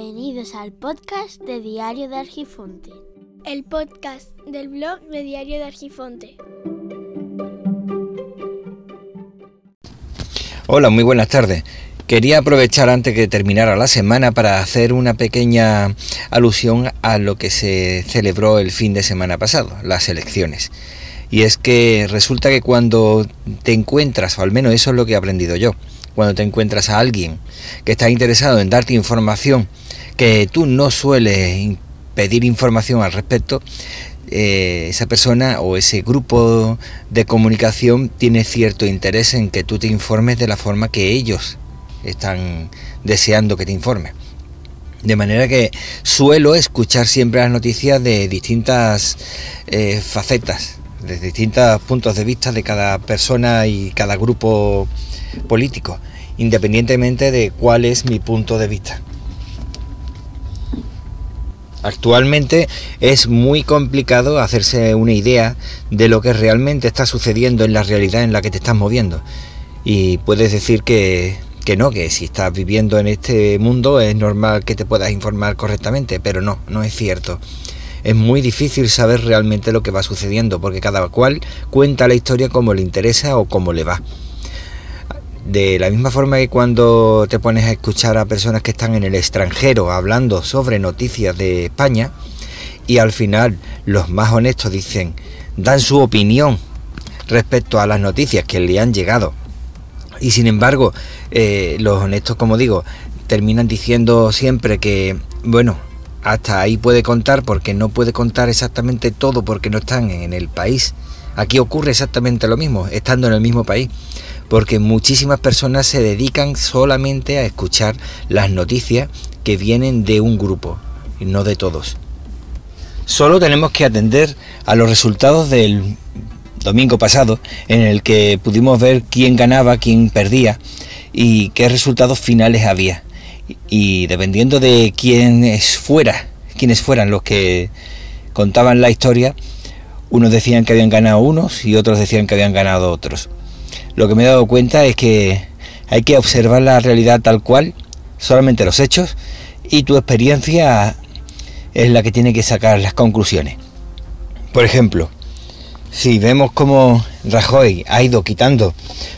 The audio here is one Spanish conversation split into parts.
Bienvenidos al podcast de Diario de Argifonte. El podcast del blog de Diario de Argifonte. Hola, muy buenas tardes. Quería aprovechar antes que terminara la semana para hacer una pequeña alusión a lo que se celebró el fin de semana pasado, las elecciones. Y es que resulta que cuando te encuentras, o al menos eso es lo que he aprendido yo, cuando te encuentras a alguien que está interesado en darte información que tú no sueles pedir información al respecto, eh, esa persona o ese grupo de comunicación tiene cierto interés en que tú te informes de la forma que ellos están deseando que te informes. De manera que suelo escuchar siempre las noticias de distintas eh, facetas, de distintos puntos de vista de cada persona y cada grupo político, independientemente de cuál es mi punto de vista. Actualmente es muy complicado hacerse una idea de lo que realmente está sucediendo en la realidad en la que te estás moviendo. Y puedes decir que, que no, que si estás viviendo en este mundo es normal que te puedas informar correctamente, pero no, no es cierto. Es muy difícil saber realmente lo que va sucediendo, porque cada cual cuenta la historia como le interesa o como le va. De la misma forma que cuando te pones a escuchar a personas que están en el extranjero hablando sobre noticias de España y al final los más honestos dicen, dan su opinión respecto a las noticias que le han llegado. Y sin embargo, eh, los honestos, como digo, terminan diciendo siempre que, bueno, hasta ahí puede contar porque no puede contar exactamente todo porque no están en el país. Aquí ocurre exactamente lo mismo, estando en el mismo país porque muchísimas personas se dedican solamente a escuchar las noticias que vienen de un grupo y no de todos. Solo tenemos que atender a los resultados del domingo pasado en el que pudimos ver quién ganaba, quién perdía y qué resultados finales había. Y dependiendo de quiénes fuera, quiénes fueran los que contaban la historia, unos decían que habían ganado unos y otros decían que habían ganado otros lo que me he dado cuenta es que hay que observar la realidad tal cual, solamente los hechos, y tu experiencia es la que tiene que sacar las conclusiones. Por ejemplo, si vemos cómo Rajoy ha ido quitando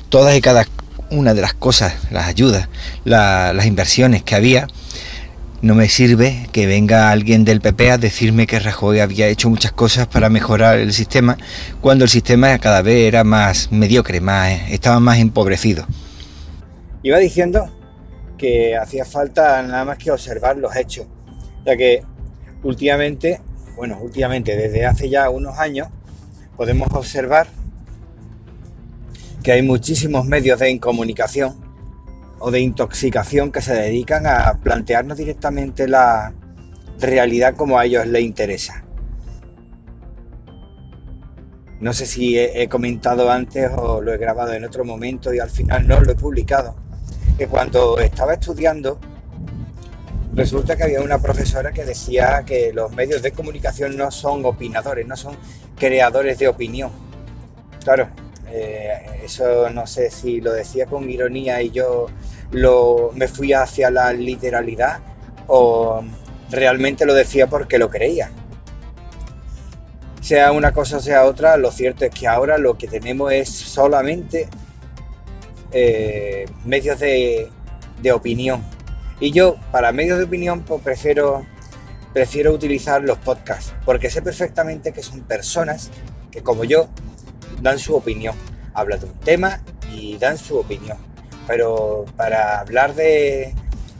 todas y cada una de las cosas, las ayudas, las inversiones que había, no me sirve que venga alguien del PP a decirme que Rajoy había hecho muchas cosas para mejorar el sistema, cuando el sistema cada vez era más mediocre, más, estaba más empobrecido. Iba diciendo que hacía falta nada más que observar los hechos, ya que últimamente, bueno, últimamente desde hace ya unos años, podemos observar que hay muchísimos medios de incomunicación o de intoxicación que se dedican a plantearnos directamente la realidad como a ellos les interesa. No sé si he, comentado antes o lo he grabado en otro momento y al final no lo he publicado. Que cuando estaba estudiando, resulta que había una profesora que decía que los medios de comunicación no son opinadores, no son creadores de opinión. Claro, eh, eso no sé si lo decía con ironía y yo lo, me fui hacia la literalidad o realmente lo decía porque lo creía. Sea una cosa o sea otra, lo cierto es que ahora lo que tenemos es solamente eh, medios de, opinión. Y yo, para medios de opinión, pues prefiero, prefiero utilizar los podcasts, porque sé perfectamente que son personas que, como yo, dan su opinión. Hablan de un tema y dan su opinión. Pero para hablar de,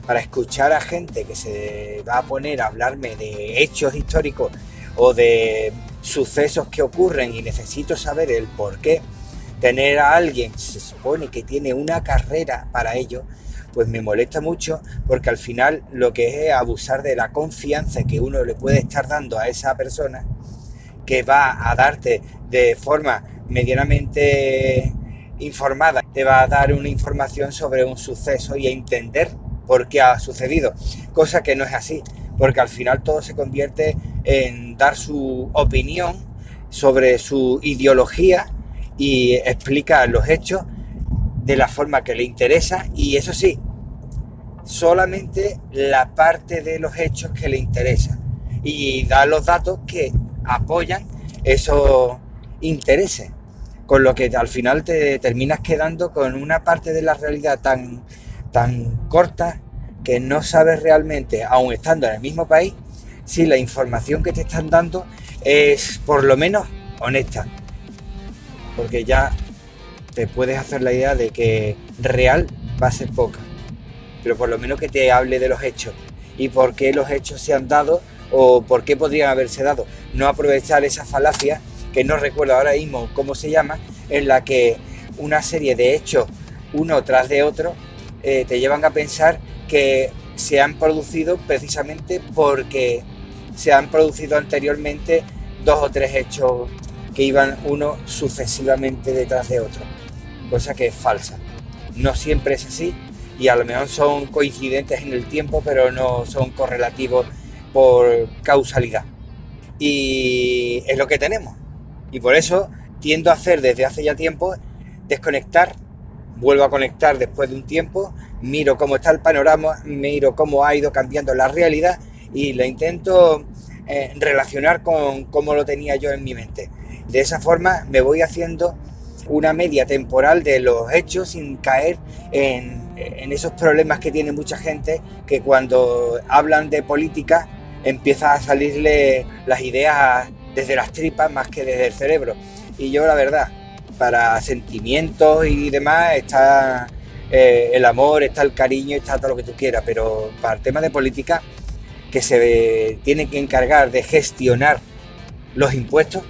para escuchar a gente que se va a poner a hablarme de hechos históricos o de sucesos que ocurren y necesito saber el por qué, tener a alguien, se supone que tiene una carrera para ello, pues me molesta mucho porque al final lo que es abusar de la confianza que uno le puede estar dando a esa persona que va a darte de forma medianamente informada, te va a dar una información sobre un suceso y a entender por qué ha sucedido, cosa que no es así, porque al final todo se convierte en dar su opinión sobre su ideología y explicar los hechos de la forma que le interesa y eso sí, solamente la parte de los hechos que le interesa y da los datos que apoyan esos intereses. Con lo que al final te terminas quedando con una parte de la realidad tan, tan corta que no sabes realmente, aun estando en el mismo país, si la información que te están dando es por lo menos honesta. Porque ya te puedes hacer la idea de que real va a ser poca. Pero por lo menos que te hable de los hechos y por qué los hechos se han dado o por qué podrían haberse dado. No aprovechar esa falacia, que no recuerdo ahora mismo cómo se llama, en la que una serie de hechos uno tras de otro eh, te llevan a pensar que se han producido precisamente porque se han producido anteriormente dos o tres hechos que iban uno sucesivamente detrás de otro, cosa que es falsa. No siempre es así y a lo mejor son coincidentes en el tiempo, pero no son correlativos por causalidad. Y es lo que tenemos. Y por eso tiendo a hacer desde hace ya tiempo desconectar, vuelvo a conectar después de un tiempo, miro cómo está el panorama, miro cómo ha ido cambiando la realidad y lo intento eh, relacionar con cómo lo tenía yo en mi mente. De esa forma me voy haciendo una media temporal de los hechos sin caer en, en esos problemas que tiene mucha gente que cuando hablan de política empieza a salirle las ideas desde las tripas más que desde el cerebro. Y yo la verdad, para sentimientos y demás está eh, el amor, está el cariño, está todo lo que tú quieras, pero para el tema de política, que se tiene que encargar de gestionar los impuestos,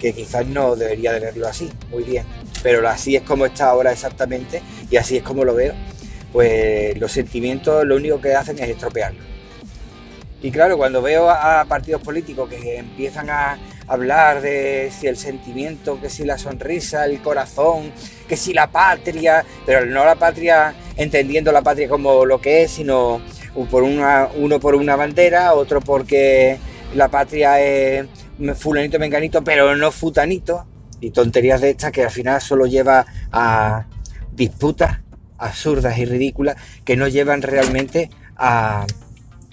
que quizás no debería de verlo así, muy bien, pero así es como está ahora exactamente y así es como lo veo, pues los sentimientos lo único que hacen es estropearlo. Y claro, cuando veo a partidos políticos que empiezan a hablar de si el sentimiento, que si la sonrisa, el corazón, que si la patria, pero no la patria entendiendo la patria como lo que es, sino por una, uno por una bandera, otro porque la patria es fulanito menganito, pero no futanito, y tonterías de estas que al final solo lleva a disputas absurdas y ridículas que no llevan realmente a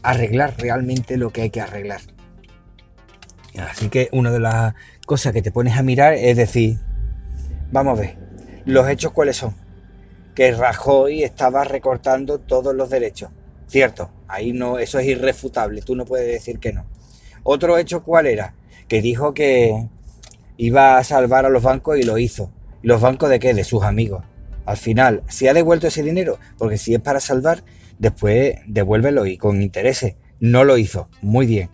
arreglar realmente lo que hay que arreglar. Así que una de las cosas que te pones a mirar es decir, vamos a ver, los hechos cuáles son. Que Rajoy estaba recortando todos los derechos. Cierto, ahí no, eso es irrefutable, tú no puedes decir que no. Otro hecho cuál era? Que dijo que iba a salvar a los bancos y lo hizo. ¿Los bancos de qué? De sus amigos. Al final, ¿se ha devuelto ese dinero? Porque si es para salvar, después devuélvelo y con intereses. No lo hizo. Muy bien.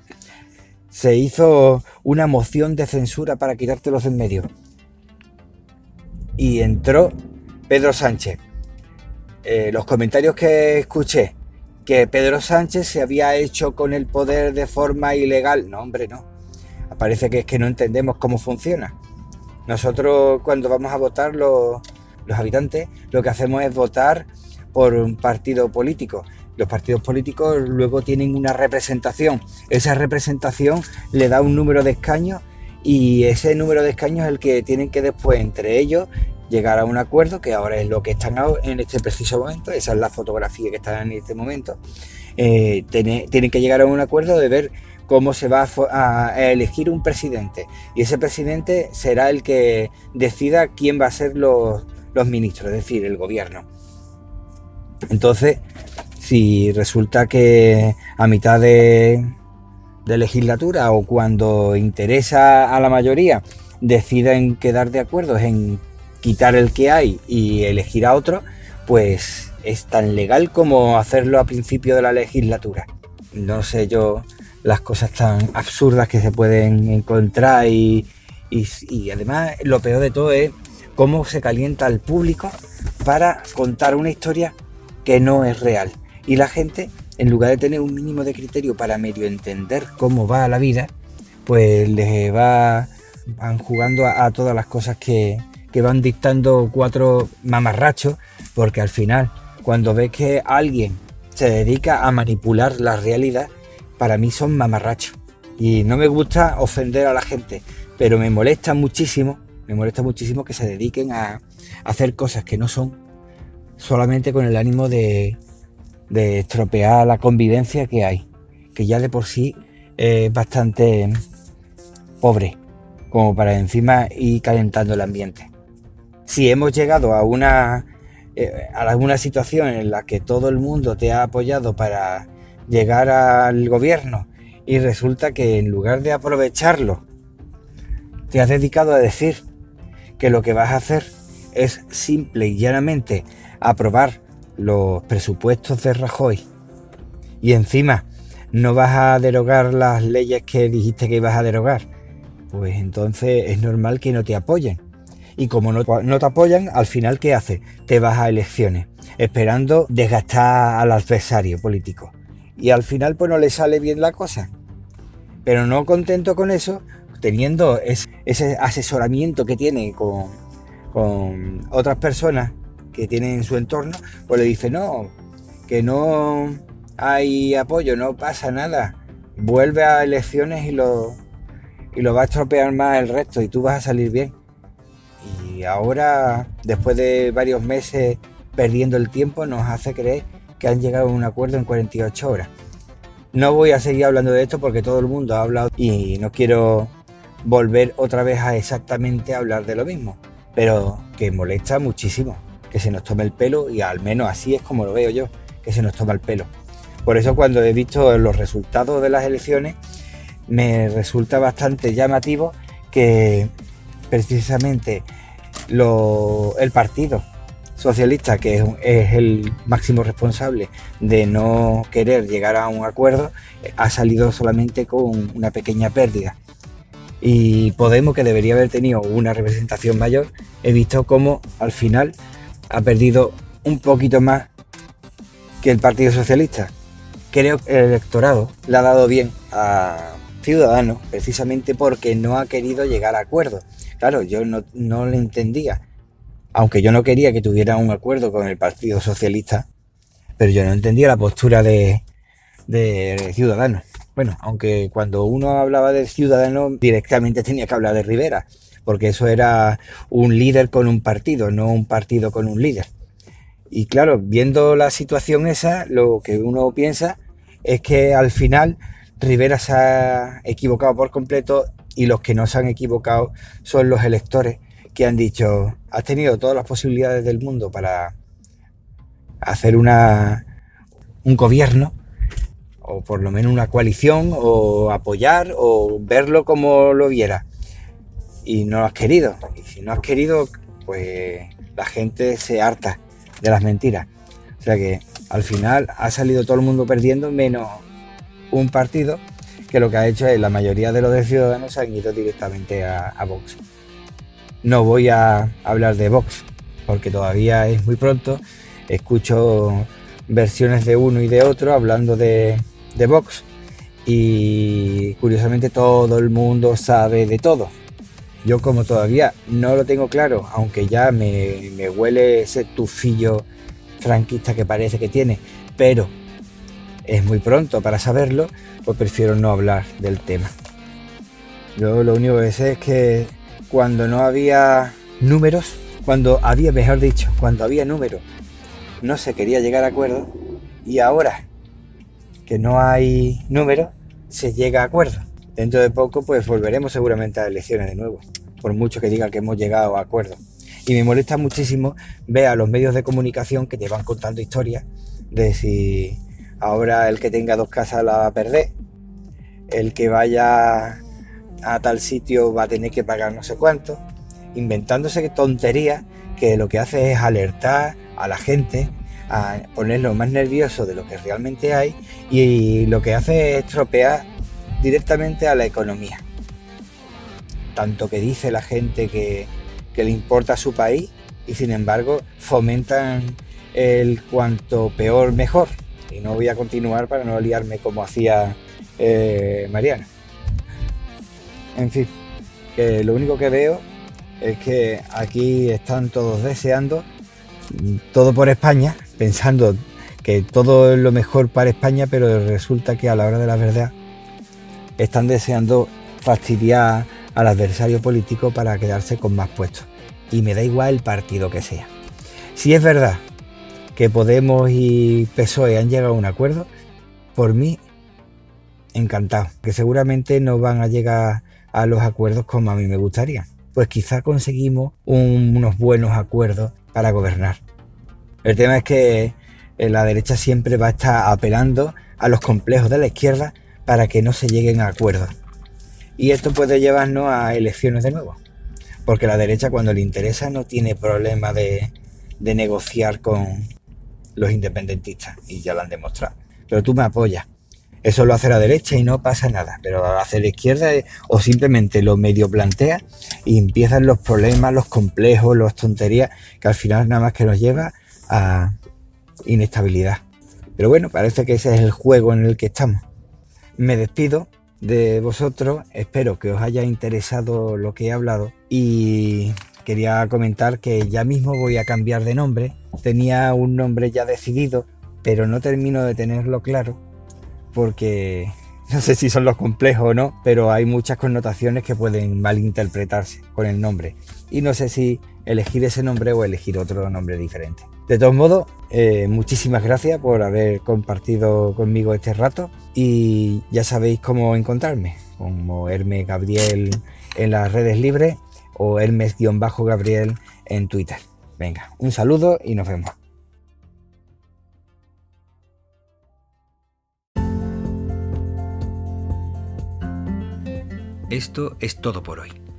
Se hizo una moción de censura para quitártelos en medio. Y entró Pedro Sánchez. Eh, los comentarios que escuché, que Pedro Sánchez se había hecho con el poder de forma ilegal. No, hombre, no. Parece que es que no entendemos cómo funciona. Nosotros cuando vamos a votar los, los habitantes, lo que hacemos es votar por un partido político. Los partidos políticos luego tienen una representación. Esa representación le da un número de escaños y ese número de escaños es el que tienen que después entre ellos llegar a un acuerdo, que ahora es lo que están en este preciso momento, esa es la fotografía que está en este momento, eh, tienen que llegar a un acuerdo de ver cómo se va a, elegir un presidente. Y ese presidente será el que decida quién va a ser los, los ministros, es decir, el gobierno. Entonces, si resulta que a mitad de, legislatura o cuando interesa a la mayoría deciden quedar de acuerdo en quitar el que hay y elegir a otro, pues es tan legal como hacerlo a principio de la legislatura. No sé yo las cosas tan absurdas que se pueden encontrar y, y además lo peor de todo es cómo se calienta el público para contar una historia que no es real. Y la gente, en lugar de tener un mínimo de criterio para medio entender cómo va la vida, pues les va van jugando a, todas las cosas que, que, van dictando cuatro mamarrachos, porque al final, cuando ves que alguien se dedica a manipular la realidad, para mí son mamarrachos. Y no me gusta ofender a la gente, pero me molesta muchísimo, me molesta muchísimo que se dediquen a hacer cosas que no son solamente con el ánimo de, de estropear la convivencia que hay, que ya de por sí es bastante pobre, como para encima ir calentando el ambiente. Si hemos llegado a una, eh, a alguna situación en la que todo el mundo te ha apoyado para llegar al gobierno y resulta que en lugar de aprovecharlo, te has dedicado a decir que lo que vas a hacer es simple y llanamente aprobar los presupuestos de Rajoy y encima no vas a derogar las leyes que dijiste que ibas a derogar, pues entonces es normal que no te apoyen. Y como no, no te apoyan, al final, ¿qué hace? Te vas a elecciones, esperando desgastar al adversario político. Y al final, pues no le sale bien la cosa. Pero no contento con eso, teniendo ese asesoramiento que tiene con, con otras personas que tienen en su entorno, pues le dice, no, que no hay apoyo, no pasa nada. Vuelve a elecciones y lo, y lo va a estropear más el resto y tú vas a salir bien. Y ahora, después de varios meses perdiendo el tiempo, nos hace creer que han llegado a un acuerdo en 48 horas. No voy a seguir hablando de esto porque todo el mundo ha hablado y no quiero volver otra vez a exactamente hablar de lo mismo, pero que molesta muchísimo que se nos tome el pelo y al menos así es como lo veo yo, que se nos toma el pelo. Por eso cuando he visto los resultados de las elecciones me resulta bastante llamativo que precisamente el partido socialista, que es, el máximo responsable de no querer llegar a un acuerdo, ha salido solamente con una pequeña pérdida. Y Podemos, que debería haber tenido una representación mayor, he visto cómo al final ha perdido un poquito más que el Partido Socialista. Creo que el electorado le ha dado bien a Ciudadanos precisamente porque no ha querido llegar a acuerdos. Claro, yo no, no le entendía, aunque yo no quería que tuviera un acuerdo con el Partido Socialista, pero yo no entendía la postura de, de Ciudadanos. Bueno, aunque cuando uno hablaba de Ciudadanos directamente tenía que hablar de Rivera, porque eso era un líder con un partido, no un partido con un líder. Y claro, viendo la situación esa, lo que uno piensa es que al final Rivera se ha equivocado por completo y los que no se han equivocado son los electores que han dicho, has tenido todas las posibilidades del mundo para hacer una, un gobierno, o por lo menos una coalición, o apoyar, o verlo como lo viera y no lo has querido. Y si no has querido, pues la gente se harta de las mentiras. O sea que al final ha salido todo el mundo perdiendo, menos un partido que lo que ha hecho es la mayoría de los de ciudadanos se han ido directamente a, Vox. No voy a hablar de Vox porque todavía es muy pronto. Escucho versiones de uno y de otro hablando de, de Vox y curiosamente todo el mundo sabe de todo. Yo como todavía no lo tengo claro, aunque ya me, huele ese tufillo franquista que parece que tiene, pero es muy pronto para saberlo, pues prefiero no hablar del tema. Yo lo único que sé es que cuando no había números, cuando había, mejor dicho, cuando había números, no se quería llegar a acuerdo y ahora que no hay números, se llega a acuerdo. Dentro de poco pues volveremos seguramente a elecciones de nuevo, por mucho que digan que hemos llegado a acuerdos. Y me molesta muchísimo ver a los medios de comunicación que te van contando historias de si ahora el que tenga dos casas la va a perder, el que vaya a tal sitio va a tener que pagar no sé cuánto, inventándose tonterías que lo que hace es alertar a la gente, a ponerlo más nervioso de lo que realmente hay y lo que hace es estropear directamente a la economía. Tanto que dice la gente que, le importa a su país y sin embargo fomentan el cuanto peor mejor. Y no voy a continuar para no liarme como hacía eh, Mariana. En fin, que lo único que veo es que aquí están todos deseando todo por España, pensando que todo es lo mejor para España, pero resulta que a la hora de la verdad están deseando fastidiar al adversario político para quedarse con más puestos. Y me da igual el partido que sea. Si es verdad que Podemos y PSOE han llegado a un acuerdo, por mí, encantado, que seguramente no van a llegar a los acuerdos como a mí me gustaría. Pues quizá conseguimos unos buenos acuerdos para gobernar. El tema es que eh, la derecha siempre va a estar apelando a los complejos de la izquierda para que no se lleguen a acuerdos. Y esto puede llevarnos a elecciones de nuevo. Porque la derecha cuando le interesa no tiene problema de, de negociar con los independentistas. Y ya lo han demostrado. Pero tú me apoyas. Eso lo hace la derecha y no pasa nada. Pero lo hace la izquierda eh, o simplemente lo medio plantea y empiezan los problemas, los complejos, las tonterías, que al final nada más que nos lleva a inestabilidad. Pero bueno, parece que ese es el juego en el que estamos. Me despido de vosotros, espero que os haya interesado lo que he hablado y quería comentar que ya mismo voy a cambiar de nombre. Tenía un nombre ya decidido, pero no termino de tenerlo claro porque no sé si son los complejos o no, pero hay muchas connotaciones que pueden malinterpretarse con el nombre. Y no sé si elegir ese nombre o elegir otro nombre diferente. De todos modos, eh, muchísimas gracias por haber compartido conmigo este rato y ya sabéis cómo encontrarme, como Hermes Gabriel en las redes libres o Hermes-Gabriel en Twitter. Venga, un saludo y nos vemos. Esto es todo por hoy.